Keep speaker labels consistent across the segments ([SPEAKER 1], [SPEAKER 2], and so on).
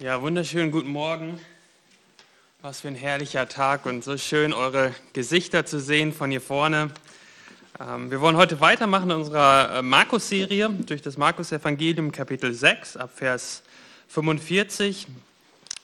[SPEAKER 1] Ja, wunderschönen guten Morgen. Was für ein herrlicher Tag und so schön, eure Gesichter zu sehen von hier vorne. Ähm, wir wollen heute weitermachen in unserer äh, Markus-Serie durch das Markus-Evangelium, Kapitel 6, ab Vers 45.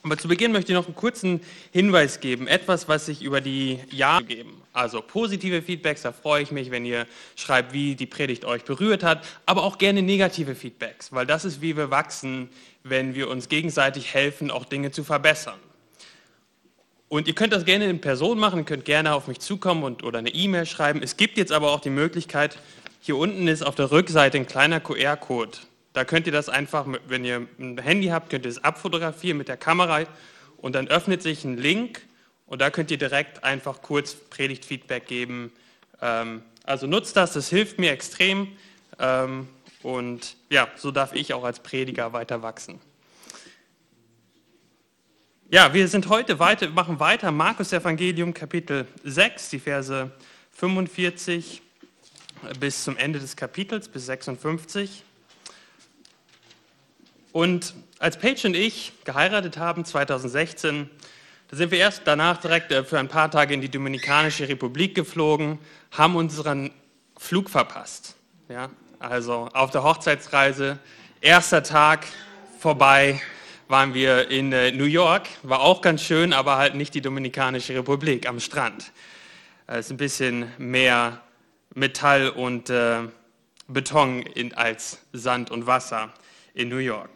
[SPEAKER 1] Aber zu Beginn möchte ich noch einen kurzen Hinweis geben, etwas, was sich über die Jahre geben. Also positive Feedbacks, da freue ich mich, wenn ihr schreibt, wie die Predigt euch berührt hat, aber auch gerne negative Feedbacks, weil das ist, wie wir wachsen, wenn wir uns gegenseitig helfen, auch Dinge zu verbessern. Und ihr könnt das gerne in Person machen, ihr könnt gerne auf mich zukommen und, oder eine E-Mail schreiben. Es gibt jetzt aber auch die Möglichkeit, hier unten ist auf der Rückseite ein kleiner QR-Code. Da könnt ihr das einfach, wenn ihr ein Handy habt, könnt ihr es abfotografieren mit der Kamera und dann öffnet sich ein Link und da könnt ihr direkt einfach kurz Predigtfeedback geben. Ähm, also nutzt das, das hilft mir extrem ähm, und ja, so darf ich auch als Prediger weiter wachsen. Ja, wir sind heute weiter, machen weiter Markus Evangelium Kapitel 6, die Verse 45 bis zum Ende des Kapitels, bis 56. Und als Paige und ich geheiratet haben 2016, da sind wir erst danach direkt äh, für ein paar Tage in die Dominikanische Republik geflogen, haben unseren Flug verpasst. Ja, also auf der Hochzeitsreise, erster Tag vorbei, waren wir in äh, New York, war auch ganz schön, aber halt nicht die Dominikanische Republik am Strand. Es ist ein bisschen mehr Metall und äh, Beton in, als Sand und Wasser in New York.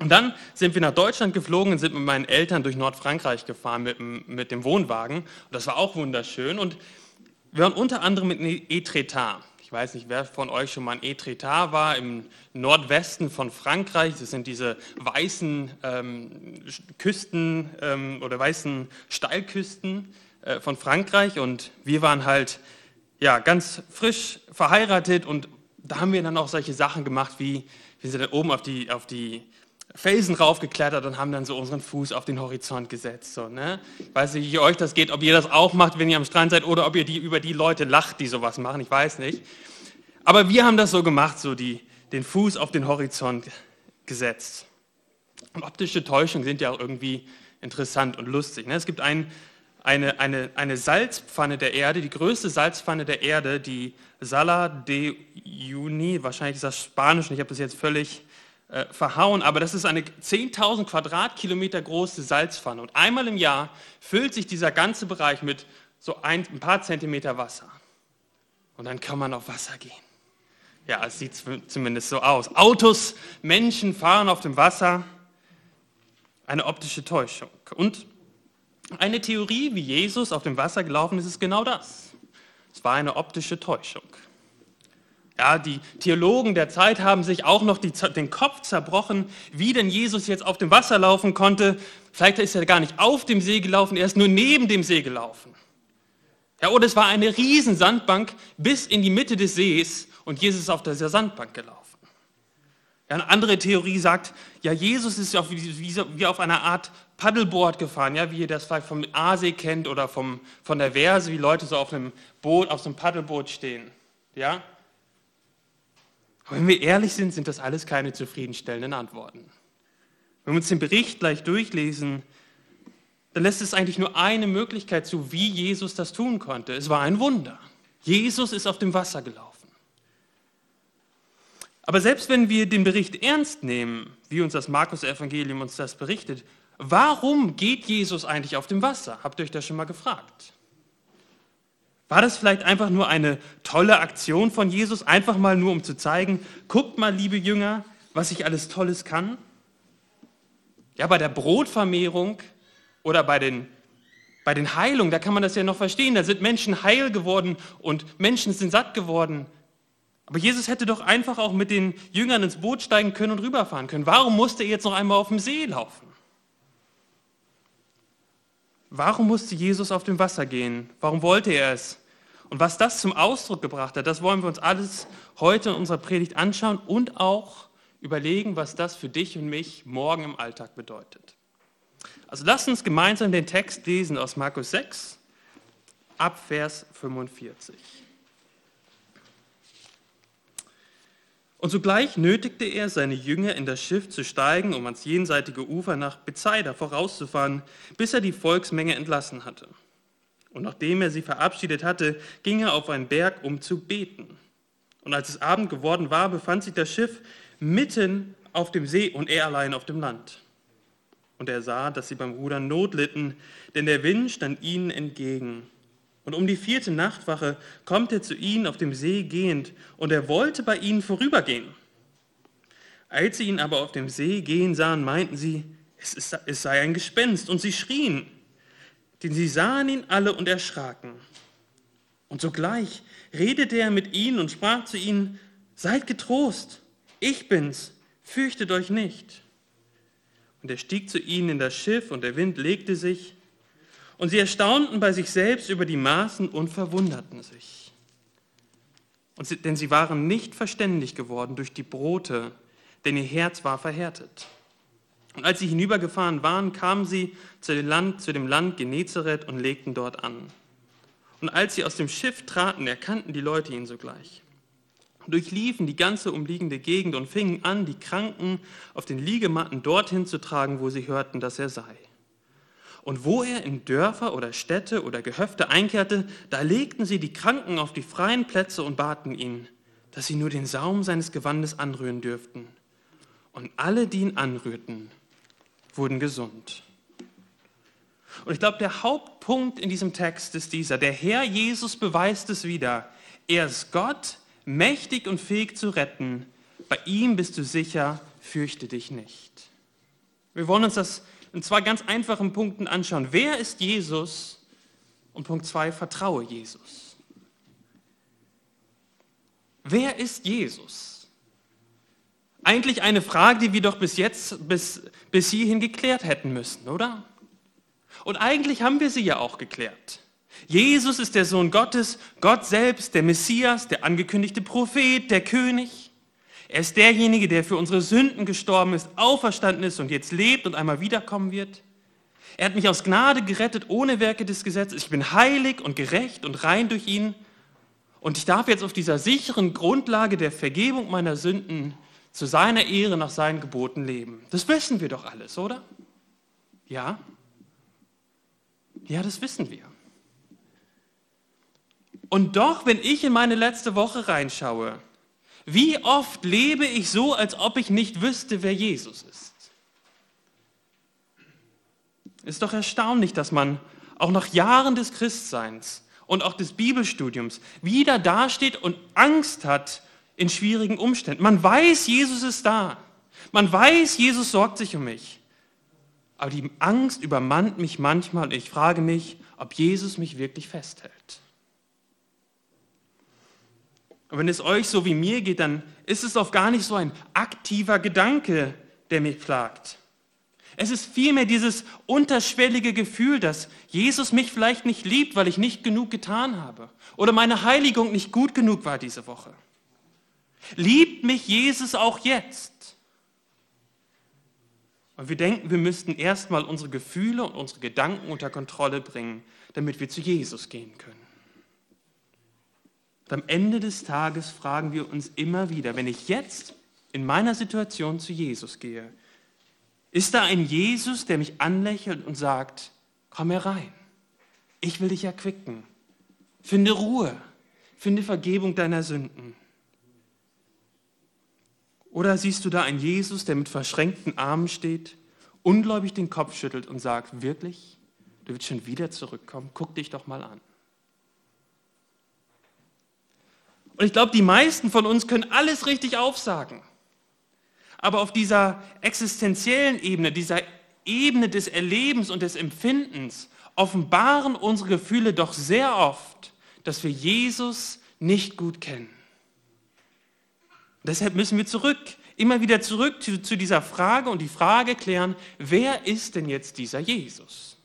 [SPEAKER 1] Und dann sind wir nach Deutschland geflogen und sind mit meinen Eltern durch Nordfrankreich gefahren mit, mit dem Wohnwagen. Und das war auch wunderschön. Und wir waren unter anderem mit Etretat. Ich weiß nicht, wer von euch schon mal in Etretat war, im Nordwesten von Frankreich. Das sind diese weißen ähm, Küsten ähm, oder weißen Steilküsten äh, von Frankreich. Und wir waren halt ja, ganz frisch verheiratet und da haben wir dann auch solche Sachen gemacht, wie wir sind dann oben auf die, auf die Felsen raufgeklettert und haben dann so unseren Fuß auf den Horizont gesetzt. So, ne? Ich weiß nicht, wie euch das geht, ob ihr das auch macht, wenn ihr am Strand seid, oder ob ihr die, über die Leute lacht, die sowas machen. Ich weiß nicht. Aber wir haben das so gemacht, so die, den Fuß auf den Horizont gesetzt. Und optische Täuschungen sind ja auch irgendwie interessant und lustig. Ne? Es gibt ein, eine, eine, eine Salzpfanne der Erde, die größte Salzpfanne der Erde, die Sala de Juni, wahrscheinlich ist das Spanisch, und ich habe das jetzt völlig äh, verhauen, aber das ist eine 10.000 Quadratkilometer große Salzpfanne. Und einmal im Jahr füllt sich dieser ganze Bereich mit so ein, ein paar Zentimeter Wasser. Und dann kann man auf Wasser gehen. Ja, es sieht zumindest so aus. Autos, Menschen fahren auf dem Wasser. Eine optische Täuschung. Und eine Theorie, wie Jesus auf dem Wasser gelaufen ist, ist genau das. Es war eine optische Täuschung. Ja, die Theologen der Zeit haben sich auch noch die, den Kopf zerbrochen, wie denn Jesus jetzt auf dem Wasser laufen konnte. Vielleicht ist er gar nicht auf dem See gelaufen, er ist nur neben dem See gelaufen. Ja, oder es war eine riesen Sandbank bis in die Mitte des Sees und Jesus ist auf dieser Sandbank gelaufen. Ja, eine andere Theorie sagt, ja, Jesus ist auf, wie, wie auf einer Art Paddleboard gefahren, ja, wie ihr das vielleicht vom Aasee kennt oder vom, von der Verse, wie Leute so auf einem Boot, auf so einem Paddleboot stehen. Ja, aber wenn wir ehrlich sind, sind das alles keine zufriedenstellenden Antworten. Wenn wir uns den Bericht gleich durchlesen, dann lässt es eigentlich nur eine Möglichkeit zu, wie Jesus das tun konnte. Es war ein Wunder. Jesus ist auf dem Wasser gelaufen. Aber selbst wenn wir den Bericht ernst nehmen, wie uns das Markus-Evangelium uns das berichtet, warum geht Jesus eigentlich auf dem Wasser? Habt ihr euch das schon mal gefragt? War das vielleicht einfach nur eine tolle Aktion von Jesus, einfach mal nur um zu zeigen, guckt mal, liebe Jünger, was ich alles Tolles kann? Ja, bei der Brotvermehrung oder bei den, bei den Heilungen, da kann man das ja noch verstehen. Da sind Menschen heil geworden und Menschen sind satt geworden. Aber Jesus hätte doch einfach auch mit den Jüngern ins Boot steigen können und rüberfahren können. Warum musste er jetzt noch einmal auf dem See laufen? Warum musste Jesus auf dem Wasser gehen? Warum wollte er es? Und was das zum Ausdruck gebracht hat, das wollen wir uns alles heute in unserer Predigt anschauen und auch überlegen, was das für dich und mich morgen im Alltag bedeutet. Also lasst uns gemeinsam den Text lesen aus Markus 6 ab Vers 45. Und sogleich nötigte er seine Jünger in das Schiff zu steigen, um ans jenseitige Ufer nach Bethsaida vorauszufahren, bis er die Volksmenge entlassen hatte. Und nachdem er sie verabschiedet hatte, ging er auf einen Berg, um zu beten. Und als es Abend geworden war, befand sich das Schiff mitten auf dem See und er allein auf dem Land. Und er sah, dass sie beim Rudern Not litten, denn der Wind stand ihnen entgegen. Und um die vierte Nachtwache kommt er zu ihnen auf dem See gehend, und er wollte bei ihnen vorübergehen. Als sie ihn aber auf dem See gehen sahen, meinten sie, es, ist, es sei ein Gespenst, und sie schrien. Denn sie sahen ihn alle und erschraken. Und sogleich redete er mit ihnen und sprach zu ihnen, seid getrost, ich bin's, fürchtet euch nicht. Und er stieg zu ihnen in das Schiff, und der Wind legte sich, und sie erstaunten bei sich selbst über die Maßen und verwunderten sich. Sie, denn sie waren nicht verständig geworden durch die Brote, denn ihr Herz war verhärtet. Und als sie hinübergefahren waren, kamen sie zu dem Land, zu dem Land Genezareth und legten dort an. Und als sie aus dem Schiff traten, erkannten die Leute ihn sogleich. Durchliefen die ganze umliegende Gegend und fingen an, die Kranken auf den Liegematten dorthin zu tragen, wo sie hörten, dass er sei. Und wo er in Dörfer oder Städte oder Gehöfte einkehrte, da legten sie die Kranken auf die freien Plätze und baten ihn, dass sie nur den Saum seines Gewandes anrühren dürften. Und alle, die ihn anrührten, wurden gesund. Und ich glaube, der Hauptpunkt in diesem Text ist dieser. Der Herr Jesus beweist es wieder. Er ist Gott, mächtig und fähig zu retten. Bei ihm bist du sicher, fürchte dich nicht. Wir wollen uns das in zwei ganz einfachen Punkten anschauen. Wer ist Jesus? Und Punkt zwei, vertraue Jesus. Wer ist Jesus? Eigentlich eine Frage, die wir doch bis jetzt, bis, bis hierhin geklärt hätten müssen, oder? Und eigentlich haben wir sie ja auch geklärt. Jesus ist der Sohn Gottes, Gott selbst, der Messias, der angekündigte Prophet, der König. Er ist derjenige, der für unsere Sünden gestorben ist, auferstanden ist und jetzt lebt und einmal wiederkommen wird. Er hat mich aus Gnade gerettet, ohne Werke des Gesetzes. Ich bin heilig und gerecht und rein durch ihn. Und ich darf jetzt auf dieser sicheren Grundlage der Vergebung meiner Sünden zu seiner Ehre nach seinen Geboten leben. Das wissen wir doch alles, oder? Ja? Ja, das wissen wir. Und doch, wenn ich in meine letzte Woche reinschaue, wie oft lebe ich so, als ob ich nicht wüsste, wer Jesus ist? Ist doch erstaunlich, dass man auch nach Jahren des Christseins und auch des Bibelstudiums wieder dasteht und Angst hat in schwierigen Umständen. Man weiß, Jesus ist da. Man weiß, Jesus sorgt sich um mich. Aber die Angst übermannt mich manchmal und ich frage mich, ob Jesus mich wirklich festhält. Und wenn es euch so wie mir geht, dann ist es oft gar nicht so ein aktiver Gedanke, der mich plagt. Es ist vielmehr dieses unterschwellige Gefühl, dass Jesus mich vielleicht nicht liebt, weil ich nicht genug getan habe oder meine Heiligung nicht gut genug war diese Woche. Liebt mich Jesus auch jetzt? Und wir denken, wir müssten erstmal unsere Gefühle und unsere Gedanken unter Kontrolle bringen, damit wir zu Jesus gehen können. Und am Ende des Tages fragen wir uns immer wieder, wenn ich jetzt in meiner Situation zu Jesus gehe, ist da ein Jesus, der mich anlächelt und sagt, komm herein, ich will dich erquicken, finde Ruhe, finde Vergebung deiner Sünden. Oder siehst du da einen Jesus, der mit verschränkten Armen steht, ungläubig den Kopf schüttelt und sagt, wirklich, du willst schon wieder zurückkommen, guck dich doch mal an. Und ich glaube, die meisten von uns können alles richtig aufsagen. Aber auf dieser existenziellen Ebene, dieser Ebene des Erlebens und des Empfindens, offenbaren unsere Gefühle doch sehr oft, dass wir Jesus nicht gut kennen. Deshalb müssen wir zurück, immer wieder zurück zu, zu dieser Frage und die Frage klären, wer ist denn jetzt dieser Jesus?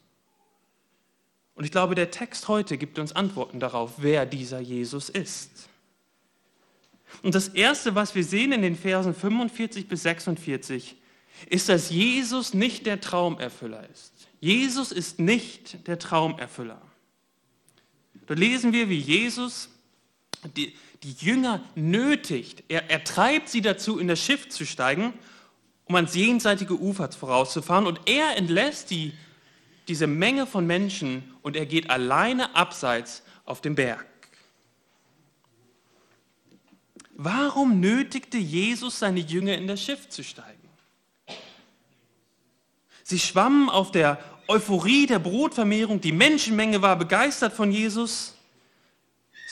[SPEAKER 1] Und ich glaube, der Text heute gibt uns Antworten darauf, wer dieser Jesus ist. Und das Erste, was wir sehen in den Versen 45 bis 46, ist, dass Jesus nicht der Traumerfüller ist. Jesus ist nicht der Traumerfüller. Da lesen wir, wie Jesus die, die Jünger nötigt. Er, er treibt sie dazu, in das Schiff zu steigen, um ans jenseitige Ufer vorauszufahren. Und er entlässt die, diese Menge von Menschen und er geht alleine abseits auf den Berg. Warum nötigte Jesus seine Jünger in das Schiff zu steigen? Sie schwammen auf der Euphorie der Brotvermehrung, die Menschenmenge war begeistert von Jesus.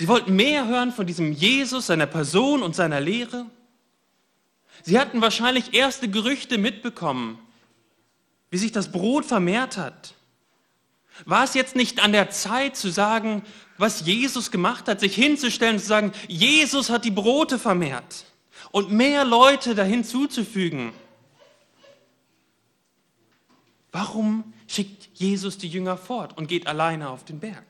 [SPEAKER 1] Sie wollten mehr hören von diesem Jesus, seiner Person und seiner Lehre. Sie hatten wahrscheinlich erste Gerüchte mitbekommen, wie sich das Brot vermehrt hat. War es jetzt nicht an der Zeit zu sagen, was Jesus gemacht hat, sich hinzustellen und zu sagen, Jesus hat die Brote vermehrt und mehr Leute dahin zuzufügen? Warum schickt Jesus die Jünger fort und geht alleine auf den Berg?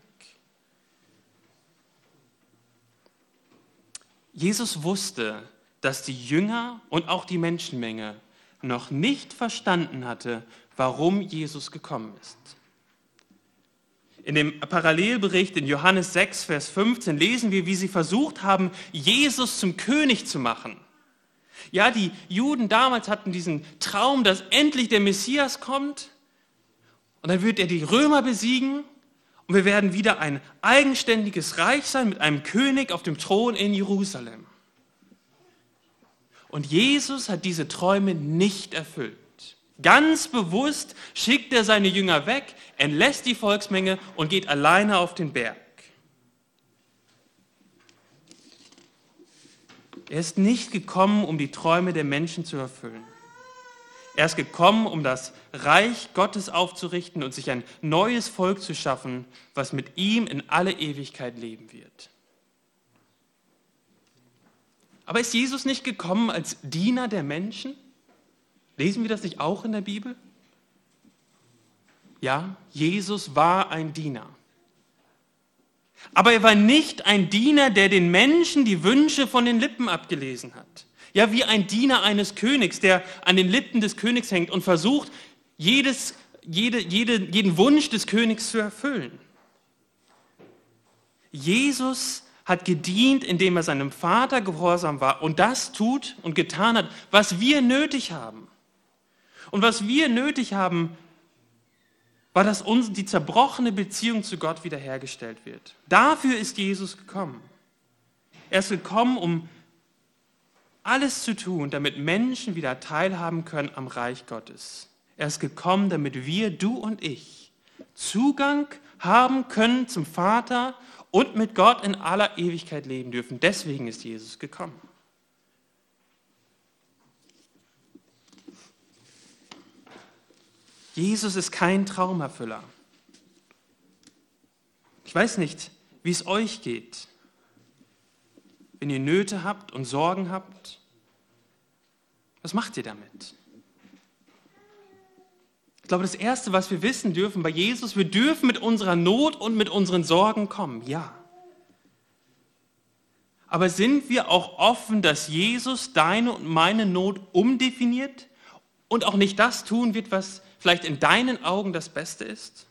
[SPEAKER 1] Jesus wusste, dass die Jünger und auch die Menschenmenge noch nicht verstanden hatte, warum Jesus gekommen ist. In dem Parallelbericht in Johannes 6, Vers 15 lesen wir, wie sie versucht haben, Jesus zum König zu machen. Ja, die Juden damals hatten diesen Traum, dass endlich der Messias kommt und dann wird er die Römer besiegen und wir werden wieder ein eigenständiges Reich sein mit einem König auf dem Thron in Jerusalem. Und Jesus hat diese Träume nicht erfüllt. Ganz bewusst schickt er seine Jünger weg, entlässt die Volksmenge und geht alleine auf den Berg. Er ist nicht gekommen, um die Träume der Menschen zu erfüllen. Er ist gekommen, um das Reich Gottes aufzurichten und sich ein neues Volk zu schaffen, was mit ihm in alle Ewigkeit leben wird. Aber ist Jesus nicht gekommen als Diener der Menschen? Lesen wir das nicht auch in der Bibel? Ja, Jesus war ein Diener. Aber er war nicht ein Diener, der den Menschen die Wünsche von den Lippen abgelesen hat. Ja, wie ein Diener eines Königs, der an den Lippen des Königs hängt und versucht, jedes, jede, jede, jeden Wunsch des Königs zu erfüllen. Jesus hat gedient, indem er seinem Vater gehorsam war und das tut und getan hat, was wir nötig haben. Und was wir nötig haben, war, dass uns die zerbrochene Beziehung zu Gott wiederhergestellt wird. Dafür ist Jesus gekommen. Er ist gekommen, um alles zu tun, damit Menschen wieder teilhaben können am Reich Gottes. Er ist gekommen, damit wir, du und ich, Zugang haben können zum Vater und mit Gott in aller Ewigkeit leben dürfen. Deswegen ist Jesus gekommen. Jesus ist kein Traumerfüller. Ich weiß nicht, wie es euch geht wenn ihr Nöte habt und Sorgen habt? Was macht ihr damit? Ich glaube, das Erste, was wir wissen dürfen bei Jesus, wir dürfen mit unserer Not und mit unseren Sorgen kommen, ja. Aber sind wir auch offen, dass Jesus deine und meine Not umdefiniert und auch nicht das tun wird, was vielleicht in deinen Augen das Beste ist?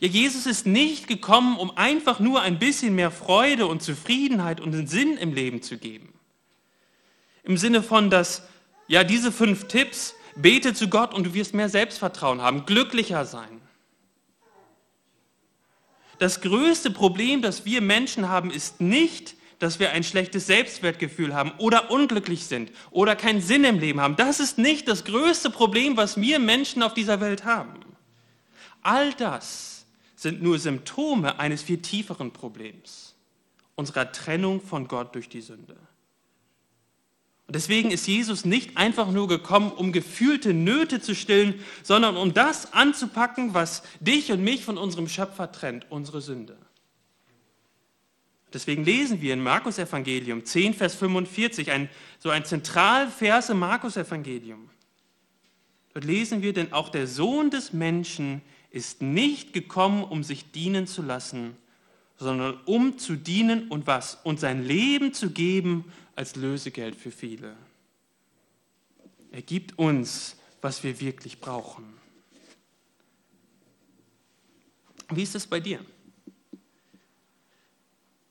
[SPEAKER 1] Ja, Jesus ist nicht gekommen, um einfach nur ein bisschen mehr Freude und Zufriedenheit und einen Sinn im Leben zu geben. Im Sinne von, dass, ja, diese fünf Tipps, bete zu Gott und du wirst mehr Selbstvertrauen haben, glücklicher sein. Das größte Problem, das wir Menschen haben, ist nicht, dass wir ein schlechtes Selbstwertgefühl haben oder unglücklich sind oder keinen Sinn im Leben haben. Das ist nicht das größte Problem, was wir Menschen auf dieser Welt haben. All das sind nur Symptome eines viel tieferen Problems, unserer Trennung von Gott durch die Sünde. Und deswegen ist Jesus nicht einfach nur gekommen, um gefühlte Nöte zu stillen, sondern um das anzupacken, was dich und mich von unserem Schöpfer trennt, unsere Sünde. Deswegen lesen wir in Markus Evangelium 10, Vers 45, ein, so ein Zentralvers im Markus Evangelium. Dort lesen wir, denn auch der Sohn des Menschen ist nicht gekommen, um sich dienen zu lassen, sondern um zu dienen und was? Und sein Leben zu geben als Lösegeld für viele. Er gibt uns, was wir wirklich brauchen. Wie ist es bei dir?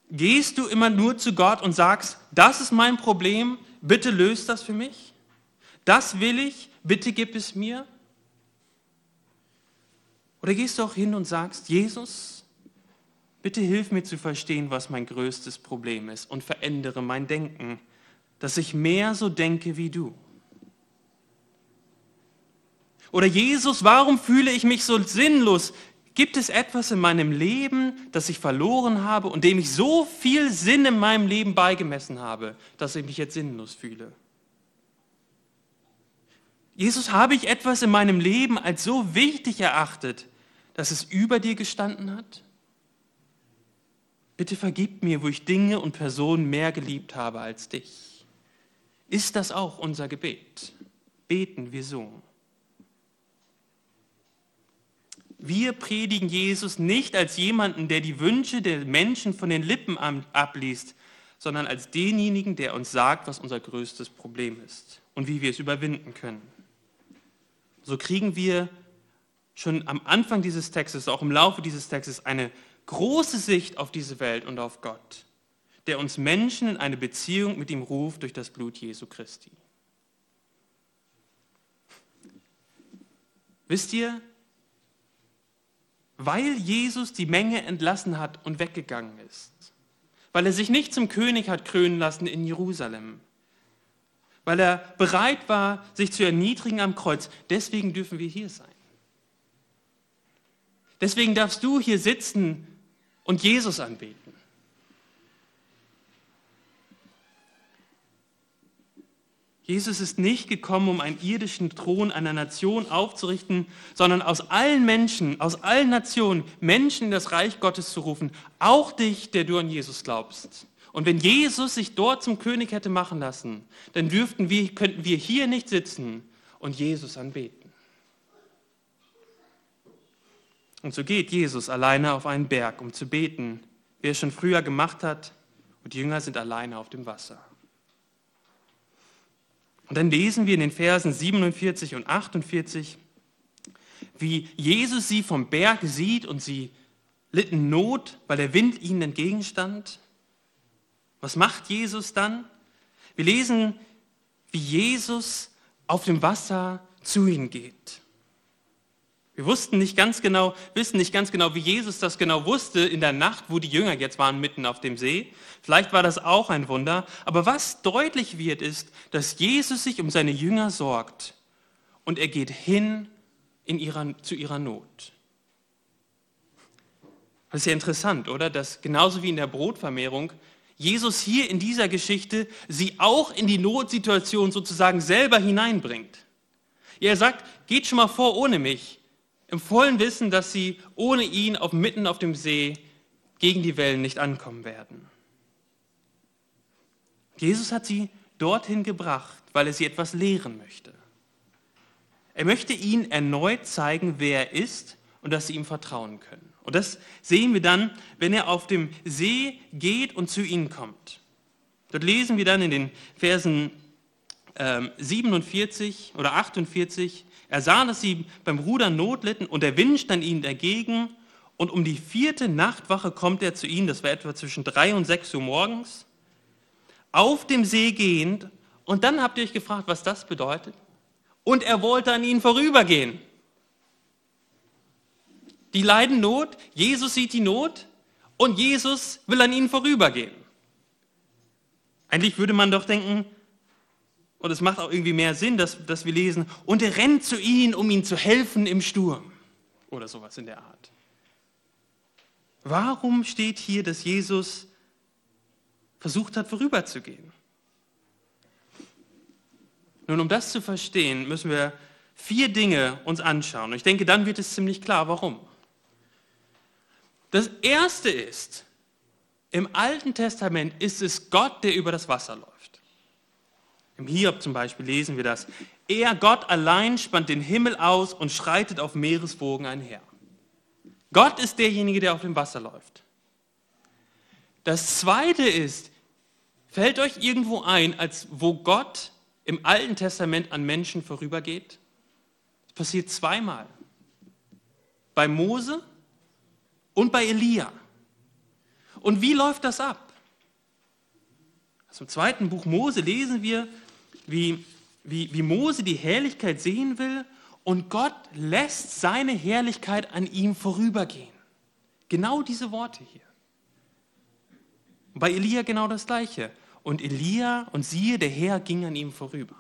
[SPEAKER 1] Gehst du immer nur zu Gott und sagst, das ist mein Problem, bitte löst das für mich? Das will ich, bitte gib es mir? Oder gehst du auch hin und sagst, Jesus, bitte hilf mir zu verstehen, was mein größtes Problem ist und verändere mein Denken, dass ich mehr so denke wie du? Oder Jesus, warum fühle ich mich so sinnlos? Gibt es etwas in meinem Leben, das ich verloren habe und dem ich so viel Sinn in meinem Leben beigemessen habe, dass ich mich jetzt sinnlos fühle? Jesus, habe ich etwas in meinem Leben als so wichtig erachtet, dass es über dir gestanden hat? Bitte vergib mir, wo ich Dinge und Personen mehr geliebt habe als dich. Ist das auch unser Gebet? Beten wir so. Wir predigen Jesus nicht als jemanden, der die Wünsche der Menschen von den Lippen abliest, sondern als denjenigen, der uns sagt, was unser größtes Problem ist und wie wir es überwinden können. So kriegen wir schon am Anfang dieses Textes, auch im Laufe dieses Textes, eine große Sicht auf diese Welt und auf Gott, der uns Menschen in eine Beziehung mit ihm ruft durch das Blut Jesu Christi. Wisst ihr, weil Jesus die Menge entlassen hat und weggegangen ist. Weil er sich nicht zum König hat krönen lassen in Jerusalem. Weil er bereit war, sich zu erniedrigen am Kreuz. Deswegen dürfen wir hier sein. Deswegen darfst du hier sitzen und Jesus anbeten. Jesus ist nicht gekommen, um einen irdischen Thron einer Nation aufzurichten, sondern aus allen Menschen, aus allen Nationen, Menschen in das Reich Gottes zu rufen, auch dich, der du an Jesus glaubst. Und wenn Jesus sich dort zum König hätte machen lassen, dann dürften wir, könnten wir hier nicht sitzen und Jesus anbeten. Und so geht Jesus alleine auf einen Berg, um zu beten, wie er schon früher gemacht hat, und die Jünger sind alleine auf dem Wasser. Und dann lesen wir in den Versen 47 und 48, wie Jesus sie vom Berg sieht und sie litten Not, weil der Wind ihnen entgegenstand. Was macht Jesus dann? Wir lesen, wie Jesus auf dem Wasser zu ihnen geht. Wir wussten nicht ganz genau, wissen nicht ganz genau, wie Jesus das genau wusste in der Nacht, wo die Jünger jetzt waren, mitten auf dem See. Vielleicht war das auch ein Wunder. Aber was deutlich wird, ist, dass Jesus sich um seine Jünger sorgt und er geht hin in ihrer, zu ihrer Not. Das ist ja interessant, oder? Dass genauso wie in der Brotvermehrung Jesus hier in dieser Geschichte sie auch in die Notsituation sozusagen selber hineinbringt. Er sagt, geht schon mal vor ohne mich im vollen Wissen, dass sie ohne ihn auf, mitten auf dem See gegen die Wellen nicht ankommen werden. Jesus hat sie dorthin gebracht, weil er sie etwas lehren möchte. Er möchte ihnen erneut zeigen, wer er ist und dass sie ihm vertrauen können. Und das sehen wir dann, wenn er auf dem See geht und zu ihnen kommt. Dort lesen wir dann in den Versen 47 ähm, oder 48, er sah, dass sie beim Rudern Not litten und der Wind stand ihnen dagegen. Und um die vierte Nachtwache kommt er zu ihnen, das war etwa zwischen drei und sechs Uhr morgens, auf dem See gehend. Und dann habt ihr euch gefragt, was das bedeutet. Und er wollte an ihnen vorübergehen. Die leiden Not, Jesus sieht die Not und Jesus will an ihnen vorübergehen. Eigentlich würde man doch denken, und es macht auch irgendwie mehr Sinn, dass, dass wir lesen, und er rennt zu ihnen, um ihnen zu helfen im Sturm. Oder sowas in der Art. Warum steht hier, dass Jesus versucht hat, vorüberzugehen? Nun, um das zu verstehen, müssen wir vier Dinge uns anschauen. Und ich denke, dann wird es ziemlich klar, warum. Das erste ist, im Alten Testament ist es Gott, der über das Wasser läuft. Im Hiob zum Beispiel lesen wir das. Er, Gott allein, spannt den Himmel aus und schreitet auf Meereswogen einher. Gott ist derjenige, der auf dem Wasser läuft. Das zweite ist, fällt euch irgendwo ein, als wo Gott im Alten Testament an Menschen vorübergeht? Das passiert zweimal. Bei Mose und bei Elia. Und wie läuft das ab? Also Im zweiten Buch Mose lesen wir, wie, wie, wie Mose die Herrlichkeit sehen will und Gott lässt seine Herrlichkeit an ihm vorübergehen. Genau diese Worte hier. Bei Elia genau das Gleiche. Und Elia und siehe, der Herr ging an ihm vorüber.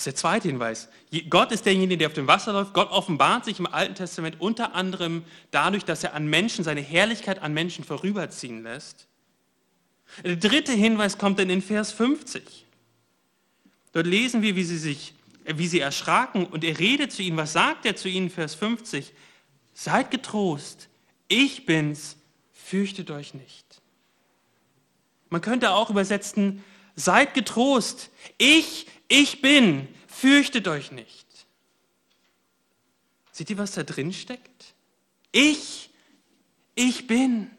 [SPEAKER 1] Das ist der zweite Hinweis. Gott ist derjenige, der auf dem Wasser läuft. Gott offenbart sich im Alten Testament unter anderem dadurch, dass er an Menschen, seine Herrlichkeit an Menschen vorüberziehen lässt. Der dritte Hinweis kommt dann in Vers 50. Dort lesen wir, wie sie sich, wie sie erschraken und er redet zu ihnen. Was sagt er zu ihnen? Vers 50. Seid getrost, ich bin's, fürchtet euch nicht. Man könnte auch übersetzen, seid getrost, ich, ich bin, fürchtet euch nicht. Seht ihr, was da drin steckt? Ich, ich bin.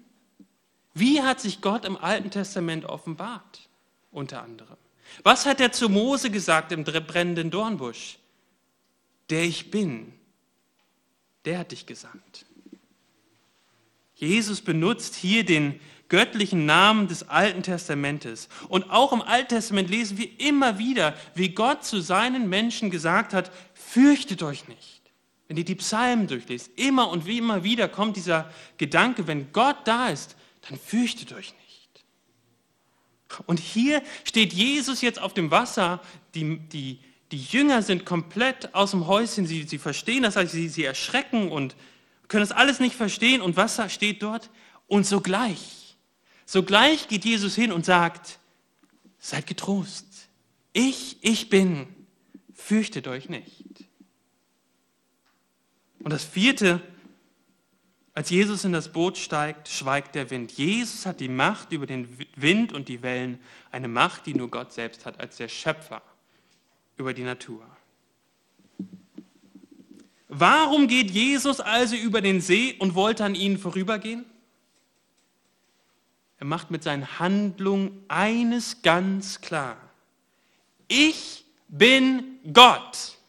[SPEAKER 1] Wie hat sich Gott im Alten Testament offenbart? Unter anderem. Was hat er zu Mose gesagt im brennenden Dornbusch? Der ich bin, der hat dich gesandt. Jesus benutzt hier den göttlichen Namen des Alten Testamentes. Und auch im Alten Testament lesen wir immer wieder, wie Gott zu seinen Menschen gesagt hat, fürchtet euch nicht. Wenn ihr die Psalmen durchlest, immer und wie immer wieder kommt dieser Gedanke, wenn Gott da ist, dann fürchtet euch nicht. Und hier steht Jesus jetzt auf dem Wasser, die, die, die Jünger sind komplett aus dem Häuschen, sie, sie verstehen das, also sie, sie erschrecken und können das alles nicht verstehen. Und was steht dort? Und sogleich Sogleich geht Jesus hin und sagt, seid getrost. Ich, ich bin. Fürchtet euch nicht. Und das vierte, als Jesus in das Boot steigt, schweigt der Wind. Jesus hat die Macht über den Wind und die Wellen, eine Macht, die nur Gott selbst hat, als der Schöpfer über die Natur. Warum geht Jesus also über den See und wollte an ihnen vorübergehen? Er macht mit seinen Handlungen eines ganz klar. Ich bin Gott.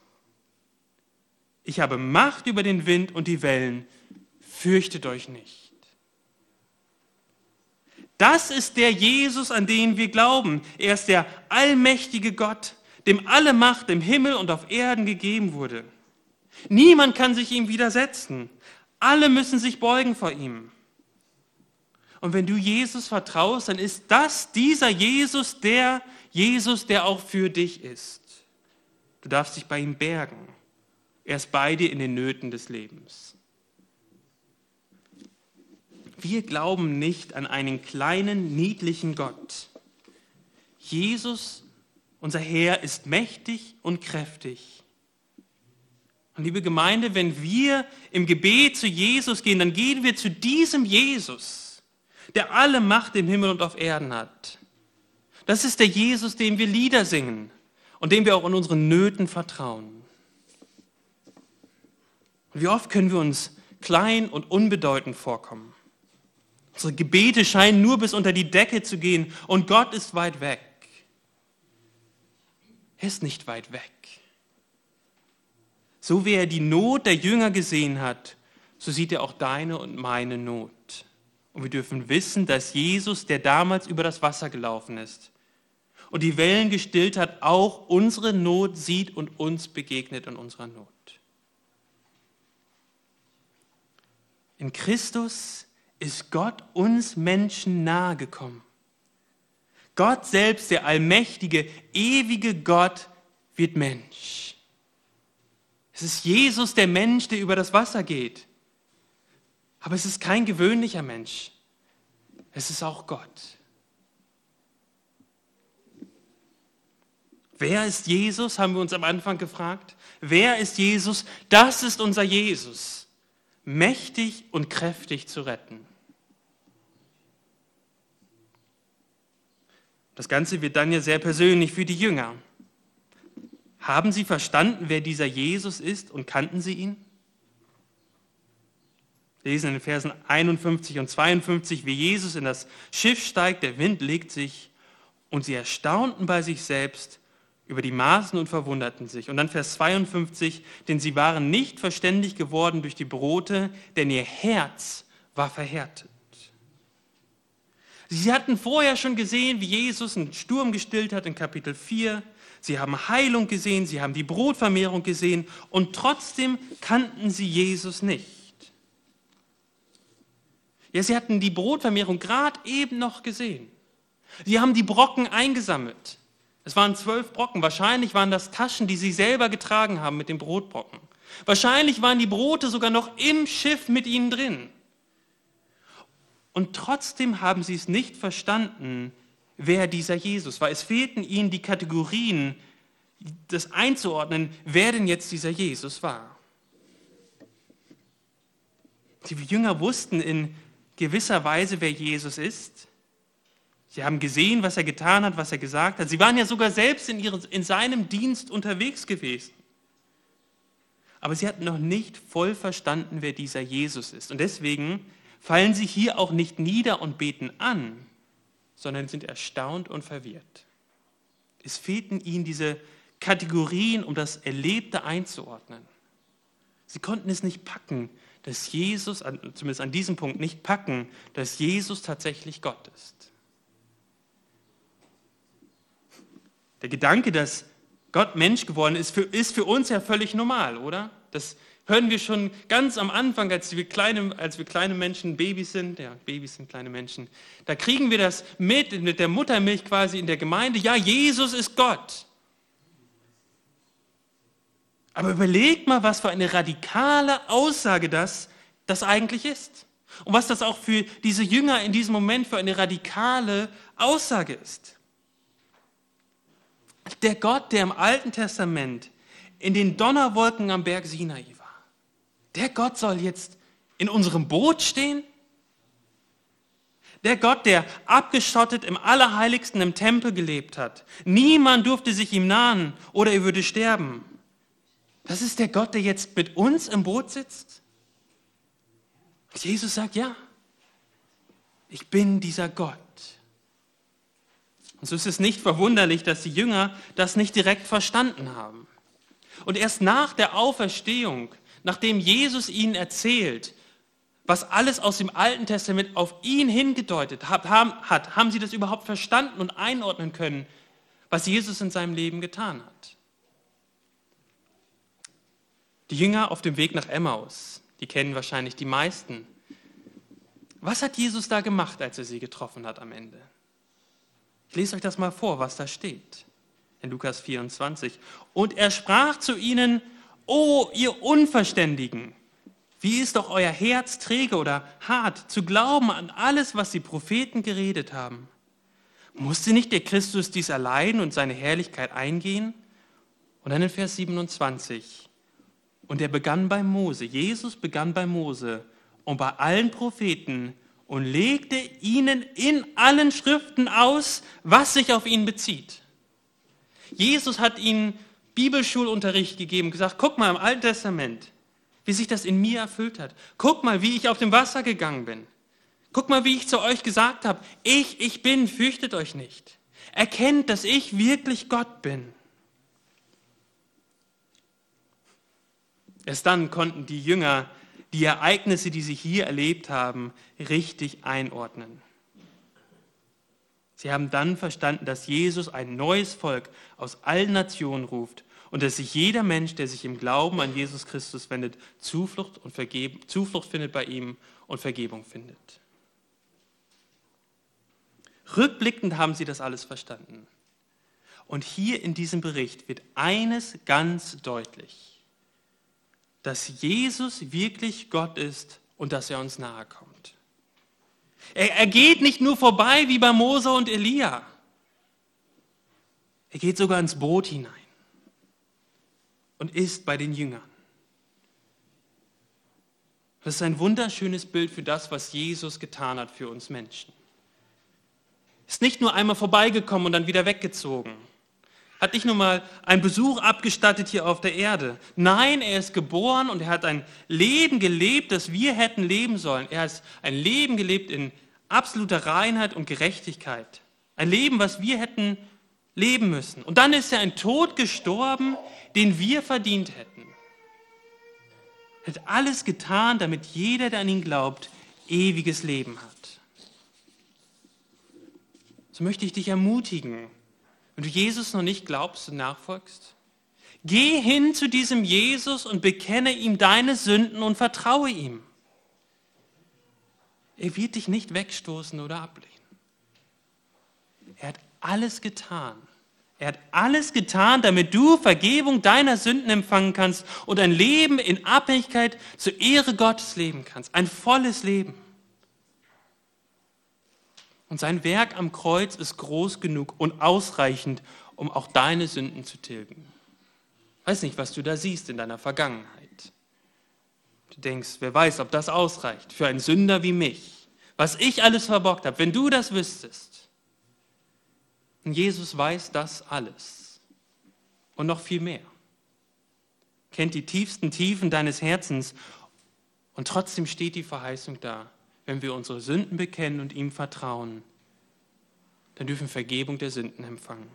[SPEAKER 1] Ich habe Macht über den Wind und die Wellen. Fürchtet euch nicht. Das ist der Jesus, an den wir glauben. Er ist der allmächtige Gott, dem alle Macht im Himmel und auf Erden gegeben wurde. Niemand kann sich ihm widersetzen. Alle müssen sich beugen vor ihm. Und wenn du Jesus vertraust, dann ist das dieser Jesus der Jesus, der auch für dich ist. Du darfst dich bei ihm bergen. Er ist bei dir in den Nöten des Lebens. Wir glauben nicht an einen kleinen, niedlichen Gott. Jesus, unser Herr, ist mächtig und kräftig. Und liebe Gemeinde, wenn wir im Gebet zu Jesus gehen, dann gehen wir zu diesem Jesus der alle Macht im Himmel und auf Erden hat. Das ist der Jesus, dem wir Lieder singen und dem wir auch in unseren Nöten vertrauen. Und wie oft können wir uns klein und unbedeutend vorkommen? Unsere Gebete scheinen nur bis unter die Decke zu gehen und Gott ist weit weg. Er ist nicht weit weg. So wie er die Not der Jünger gesehen hat, so sieht er auch deine und meine Not. Und wir dürfen wissen, dass Jesus, der damals über das Wasser gelaufen ist und die Wellen gestillt hat, auch unsere Not sieht und uns begegnet in unserer Not. In Christus ist Gott uns Menschen nahegekommen. Gott selbst, der allmächtige, ewige Gott, wird Mensch. Es ist Jesus, der Mensch, der über das Wasser geht. Aber es ist kein gewöhnlicher Mensch. Es ist auch Gott. Wer ist Jesus, haben wir uns am Anfang gefragt. Wer ist Jesus? Das ist unser Jesus, mächtig und kräftig zu retten. Das Ganze wird dann ja sehr persönlich für die Jünger. Haben sie verstanden, wer dieser Jesus ist und kannten sie ihn? Lesen in den Versen 51 und 52, wie Jesus in das Schiff steigt, der Wind legt sich und sie erstaunten bei sich selbst über die Maßen und verwunderten sich. Und dann Vers 52, denn sie waren nicht verständig geworden durch die Brote, denn ihr Herz war verhärtet. Sie hatten vorher schon gesehen, wie Jesus einen Sturm gestillt hat in Kapitel 4. Sie haben Heilung gesehen, sie haben die Brotvermehrung gesehen und trotzdem kannten sie Jesus nicht. Ja, sie hatten die Brotvermehrung gerade eben noch gesehen. Sie haben die Brocken eingesammelt. Es waren zwölf Brocken. Wahrscheinlich waren das Taschen, die sie selber getragen haben mit den Brotbrocken. Wahrscheinlich waren die Brote sogar noch im Schiff mit ihnen drin. Und trotzdem haben sie es nicht verstanden, wer dieser Jesus war. Es fehlten ihnen die Kategorien, das einzuordnen, wer denn jetzt dieser Jesus war. Die Jünger wussten in gewisser Weise, wer Jesus ist. Sie haben gesehen, was er getan hat, was er gesagt hat. Sie waren ja sogar selbst in, ihren, in seinem Dienst unterwegs gewesen. Aber sie hatten noch nicht voll verstanden, wer dieser Jesus ist. Und deswegen fallen sie hier auch nicht nieder und beten an, sondern sind erstaunt und verwirrt. Es fehlten ihnen diese Kategorien, um das Erlebte einzuordnen. Sie konnten es nicht packen, dass Jesus, zumindest an diesem Punkt nicht packen, dass Jesus tatsächlich Gott ist. Der Gedanke, dass Gott Mensch geworden ist, für, ist für uns ja völlig normal, oder? Das hören wir schon ganz am Anfang, als wir kleine, als wir kleine Menschen, Babys sind, ja, Babys sind kleine Menschen, da kriegen wir das mit, mit der Muttermilch quasi in der Gemeinde, ja, Jesus ist Gott. Aber überlegt mal, was für eine radikale Aussage das, das eigentlich ist. Und was das auch für diese Jünger in diesem Moment für eine radikale Aussage ist. Der Gott, der im Alten Testament in den Donnerwolken am Berg Sinai war, der Gott soll jetzt in unserem Boot stehen? Der Gott, der abgeschottet im Allerheiligsten im Tempel gelebt hat. Niemand durfte sich ihm nahen oder er würde sterben. Das ist der Gott, der jetzt mit uns im Boot sitzt? Jesus sagt, ja, ich bin dieser Gott. Und so ist es nicht verwunderlich, dass die Jünger das nicht direkt verstanden haben. Und erst nach der Auferstehung nachdem Jesus ihnen erzählt, was alles aus dem Alten Testament auf ihn hingedeutet hat, haben, hat, haben sie das überhaupt verstanden und einordnen können, was Jesus in seinem Leben getan hat. Die Jünger auf dem Weg nach Emmaus, die kennen wahrscheinlich die meisten. Was hat Jesus da gemacht, als er sie getroffen hat am Ende? Ich lese euch das mal vor, was da steht in Lukas 24. Und er sprach zu ihnen, O ihr Unverständigen, wie ist doch euer Herz träge oder hart zu glauben an alles, was die Propheten geredet haben? Musste nicht der Christus dies erleiden und seine Herrlichkeit eingehen? Und dann in Vers 27. Und er begann bei Mose, Jesus begann bei Mose und bei allen Propheten und legte ihnen in allen Schriften aus, was sich auf ihn bezieht. Jesus hat ihnen Bibelschulunterricht gegeben, gesagt, guck mal im Alten Testament, wie sich das in mir erfüllt hat. Guck mal, wie ich auf dem Wasser gegangen bin. Guck mal, wie ich zu euch gesagt habe, ich, ich bin, fürchtet euch nicht. Erkennt, dass ich wirklich Gott bin. Erst dann konnten die Jünger die Ereignisse, die sie hier erlebt haben, richtig einordnen. Sie haben dann verstanden, dass Jesus ein neues Volk aus allen Nationen ruft und dass sich jeder Mensch, der sich im Glauben an Jesus Christus wendet, Zuflucht, und Vergeben, Zuflucht findet bei ihm und Vergebung findet. Rückblickend haben sie das alles verstanden. Und hier in diesem Bericht wird eines ganz deutlich, dass Jesus wirklich Gott ist und dass er uns nahe kommt. Er, er geht nicht nur vorbei wie bei Mose und Elia. Er geht sogar ins Boot hinein und ist bei den Jüngern. Das ist ein wunderschönes Bild für das, was Jesus getan hat für uns Menschen. Ist nicht nur einmal vorbeigekommen und dann wieder weggezogen. Hat nicht nur mal einen Besuch abgestattet hier auf der Erde. Nein, er ist geboren und er hat ein Leben gelebt, das wir hätten leben sollen. Er hat ein Leben gelebt in absoluter Reinheit und Gerechtigkeit. Ein Leben, was wir hätten leben müssen. Und dann ist er ein Tod gestorben, den wir verdient hätten. Er hat alles getan, damit jeder, der an ihn glaubt, ewiges Leben hat. So möchte ich dich ermutigen, wenn du Jesus noch nicht glaubst und nachfolgst, geh hin zu diesem Jesus und bekenne ihm deine Sünden und vertraue ihm. Er wird dich nicht wegstoßen oder ablehnen. Er hat alles getan. Er hat alles getan, damit du Vergebung deiner Sünden empfangen kannst und ein Leben in Abhängigkeit zur Ehre Gottes leben kannst. Ein volles Leben. Und sein Werk am Kreuz ist groß genug und ausreichend, um auch deine Sünden zu tilgen. Weiß nicht, was du da siehst in deiner Vergangenheit. Du denkst, wer weiß, ob das ausreicht für einen Sünder wie mich. Was ich alles verbockt habe, wenn du das wüsstest. Und Jesus weiß das alles. Und noch viel mehr. Kennt die tiefsten Tiefen deines Herzens. Und trotzdem steht die Verheißung da. Wenn wir unsere Sünden bekennen und ihm vertrauen, dann dürfen Vergebung der Sünden empfangen.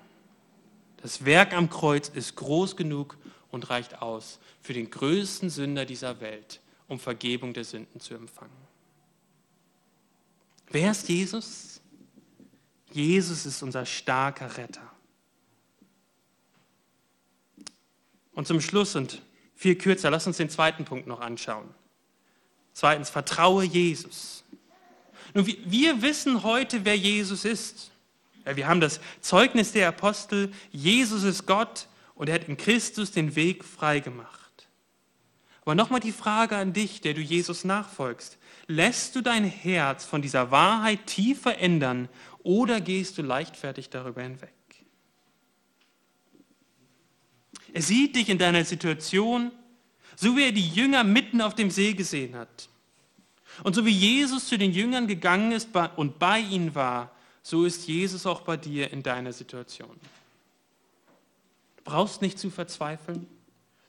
[SPEAKER 1] Das Werk am Kreuz ist groß genug und reicht aus für den größten Sünder dieser Welt, um Vergebung der Sünden zu empfangen. Wer ist Jesus? Jesus ist unser starker Retter. Und zum Schluss und viel kürzer, lass uns den zweiten Punkt noch anschauen. Zweitens, vertraue Jesus. Nun, wir wissen heute, wer Jesus ist. Wir haben das Zeugnis der Apostel, Jesus ist Gott und er hat in Christus den Weg freigemacht. Aber nochmal die Frage an dich, der du Jesus nachfolgst. Lässt du dein Herz von dieser Wahrheit tief verändern oder gehst du leichtfertig darüber hinweg? Er sieht dich in deiner Situation, so wie er die Jünger mitten auf dem See gesehen hat. Und so wie Jesus zu den Jüngern gegangen ist und bei ihnen war, so ist Jesus auch bei dir in deiner Situation. Du brauchst nicht zu verzweifeln,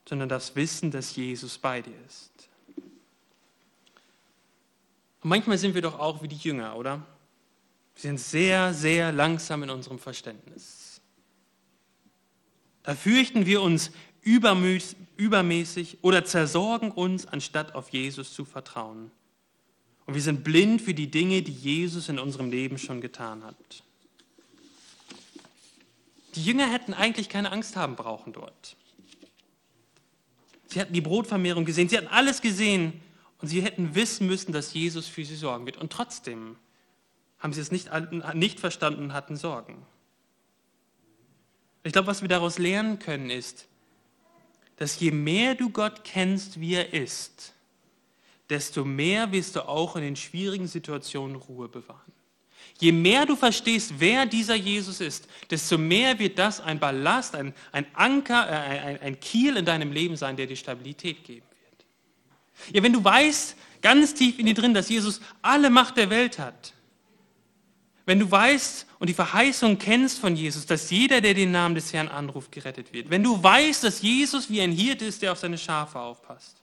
[SPEAKER 1] sondern das Wissen, dass Jesus bei dir ist. Und manchmal sind wir doch auch wie die Jünger, oder? Wir sind sehr, sehr langsam in unserem Verständnis. Da fürchten wir uns übermäßig oder zersorgen uns, anstatt auf Jesus zu vertrauen. Und wir sind blind für die Dinge, die Jesus in unserem Leben schon getan hat. Die Jünger hätten eigentlich keine Angst haben brauchen dort. Sie hatten die Brotvermehrung gesehen, sie hatten alles gesehen und sie hätten wissen müssen, dass Jesus für sie sorgen wird. Und trotzdem haben sie es nicht, nicht verstanden und hatten Sorgen. Ich glaube, was wir daraus lernen können, ist, dass je mehr du Gott kennst, wie er ist, desto mehr wirst du auch in den schwierigen Situationen Ruhe bewahren. Je mehr du verstehst, wer dieser Jesus ist, desto mehr wird das ein Ballast, ein, ein Anker, äh, ein, ein Kiel in deinem Leben sein, der dir Stabilität geben wird. Ja, wenn du weißt, ganz tief in dir drin, dass Jesus alle Macht der Welt hat, wenn du weißt und die Verheißung kennst von Jesus, dass jeder, der den Namen des Herrn anruft, gerettet wird, wenn du weißt, dass Jesus wie ein Hirt ist, der auf seine Schafe aufpasst,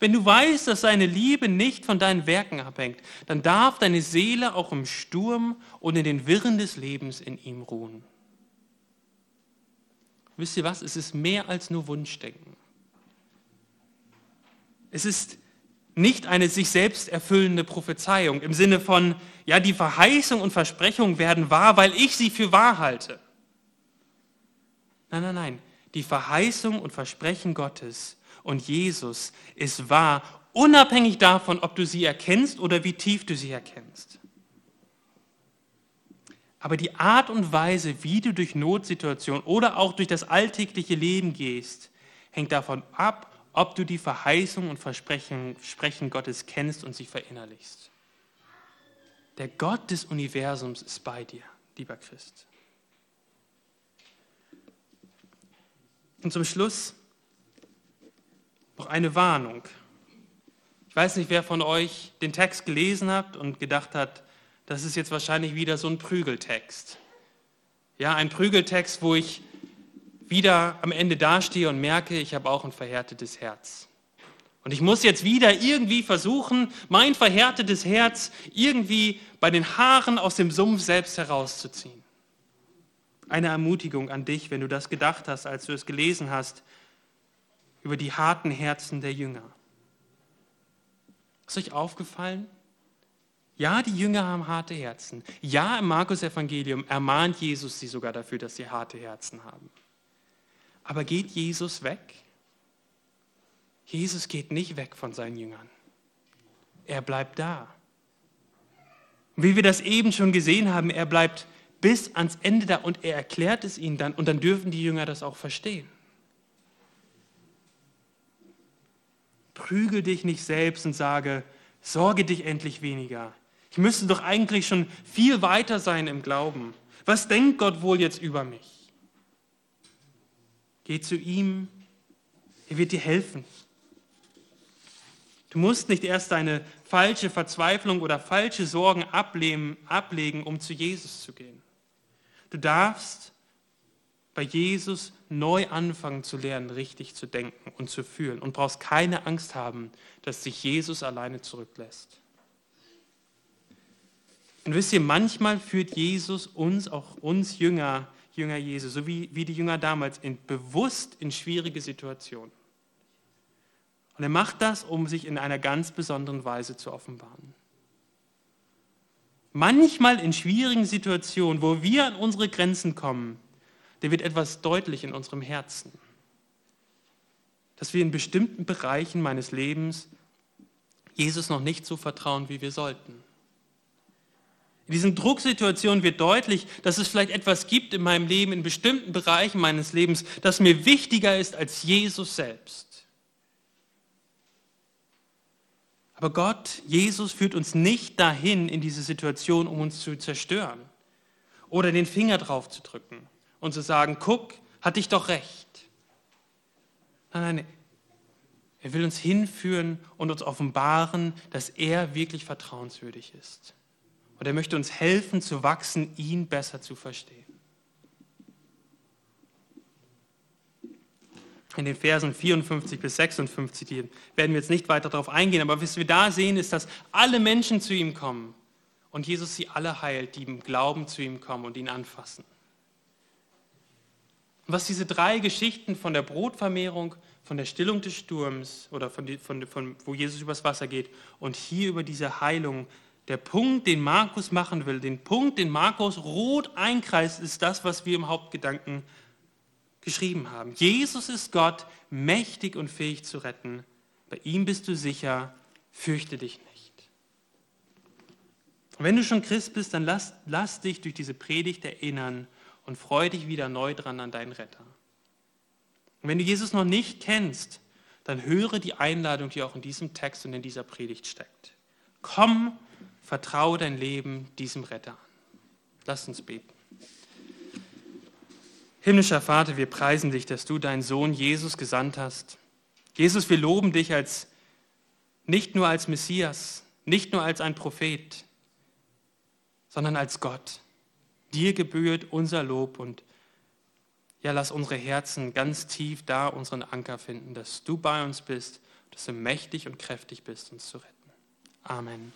[SPEAKER 1] wenn du weißt, dass seine Liebe nicht von deinen Werken abhängt, dann darf deine Seele auch im Sturm und in den Wirren des Lebens in ihm ruhen. Wisst ihr was? Es ist mehr als nur Wunschdenken. Es ist nicht eine sich selbst erfüllende Prophezeiung im Sinne von, ja, die Verheißung und Versprechung werden wahr, weil ich sie für wahr halte. Nein, nein, nein. Die Verheißung und Versprechen Gottes und Jesus ist wahr, unabhängig davon, ob du sie erkennst oder wie tief du sie erkennst. Aber die Art und Weise, wie du durch Notsituationen oder auch durch das alltägliche Leben gehst, hängt davon ab, ob du die Verheißung und Versprechen, Versprechen Gottes kennst und sie verinnerlichst. Der Gott des Universums ist bei dir, lieber Christ. Und zum Schluss noch eine Warnung. Ich weiß nicht, wer von euch den Text gelesen hat und gedacht hat, das ist jetzt wahrscheinlich wieder so ein Prügeltext. Ja, ein Prügeltext, wo ich wieder am Ende dastehe und merke, ich habe auch ein verhärtetes Herz. Und ich muss jetzt wieder irgendwie versuchen, mein verhärtetes Herz irgendwie bei den Haaren aus dem Sumpf selbst herauszuziehen. Eine Ermutigung an dich, wenn du das gedacht hast, als du es gelesen hast über die harten Herzen der Jünger. Ist euch aufgefallen, Ja, die Jünger haben harte Herzen. Ja, im Markus-Evangelium ermahnt Jesus sie sogar dafür, dass sie harte Herzen haben. Aber geht Jesus weg? Jesus geht nicht weg von seinen Jüngern. Er bleibt da. Wie wir das eben schon gesehen haben, er bleibt bis ans Ende da und er erklärt es ihnen dann und dann dürfen die Jünger das auch verstehen. Prügel dich nicht selbst und sage, sorge dich endlich weniger. Ich müsste doch eigentlich schon viel weiter sein im Glauben. Was denkt Gott wohl jetzt über mich? Geh zu ihm, er wird dir helfen. Du musst nicht erst deine falsche Verzweiflung oder falsche Sorgen ablegen, ablegen, um zu Jesus zu gehen. Du darfst bei Jesus neu anfangen zu lernen, richtig zu denken und zu fühlen und brauchst keine Angst haben, dass sich Jesus alleine zurücklässt. Und wisst ihr, manchmal führt Jesus uns, auch uns Jünger, Jünger Jesus, so wie, wie die Jünger damals, in, bewusst in schwierige Situationen. Und er macht das, um sich in einer ganz besonderen Weise zu offenbaren. Manchmal in schwierigen Situationen, wo wir an unsere Grenzen kommen, da wird etwas deutlich in unserem Herzen. Dass wir in bestimmten Bereichen meines Lebens Jesus noch nicht so vertrauen, wie wir sollten. In diesen Drucksituationen wird deutlich, dass es vielleicht etwas gibt in meinem Leben, in bestimmten Bereichen meines Lebens, das mir wichtiger ist als Jesus selbst. Aber Gott, Jesus führt uns nicht dahin in diese Situation, um uns zu zerstören oder den Finger drauf zu drücken und zu sagen, guck, hatte ich doch recht. Nein, nein, er will uns hinführen und uns offenbaren, dass er wirklich vertrauenswürdig ist. Und er möchte uns helfen zu wachsen, ihn besser zu verstehen. In den Versen 54 bis 56 werden wir jetzt nicht weiter darauf eingehen, aber was wir da sehen, ist, dass alle Menschen zu ihm kommen und Jesus sie alle heilt, die im Glauben zu ihm kommen und ihn anfassen. Was diese drei Geschichten von der Brotvermehrung, von der Stillung des Sturms oder von, von, von wo Jesus übers Wasser geht und hier über diese Heilung der Punkt, den Markus machen will, den Punkt, den Markus rot einkreist, ist das, was wir im Hauptgedanken geschrieben haben. Jesus ist Gott, mächtig und fähig zu retten. Bei ihm bist du sicher, fürchte dich nicht. Und wenn du schon Christ bist, dann lass, lass dich durch diese Predigt erinnern und freu dich wieder neu dran an deinen Retter. Und wenn du Jesus noch nicht kennst, dann höre die Einladung, die auch in diesem Text und in dieser Predigt steckt. Komm Vertraue dein Leben diesem Retter an. Lass uns beten. Himmlischer Vater, wir preisen dich, dass du deinen Sohn Jesus gesandt hast. Jesus, wir loben dich als nicht nur als Messias, nicht nur als ein Prophet, sondern als Gott. Dir gebührt unser Lob und ja, lass unsere Herzen ganz tief da unseren Anker finden, dass du bei uns bist, dass du mächtig und kräftig bist, uns zu retten. Amen.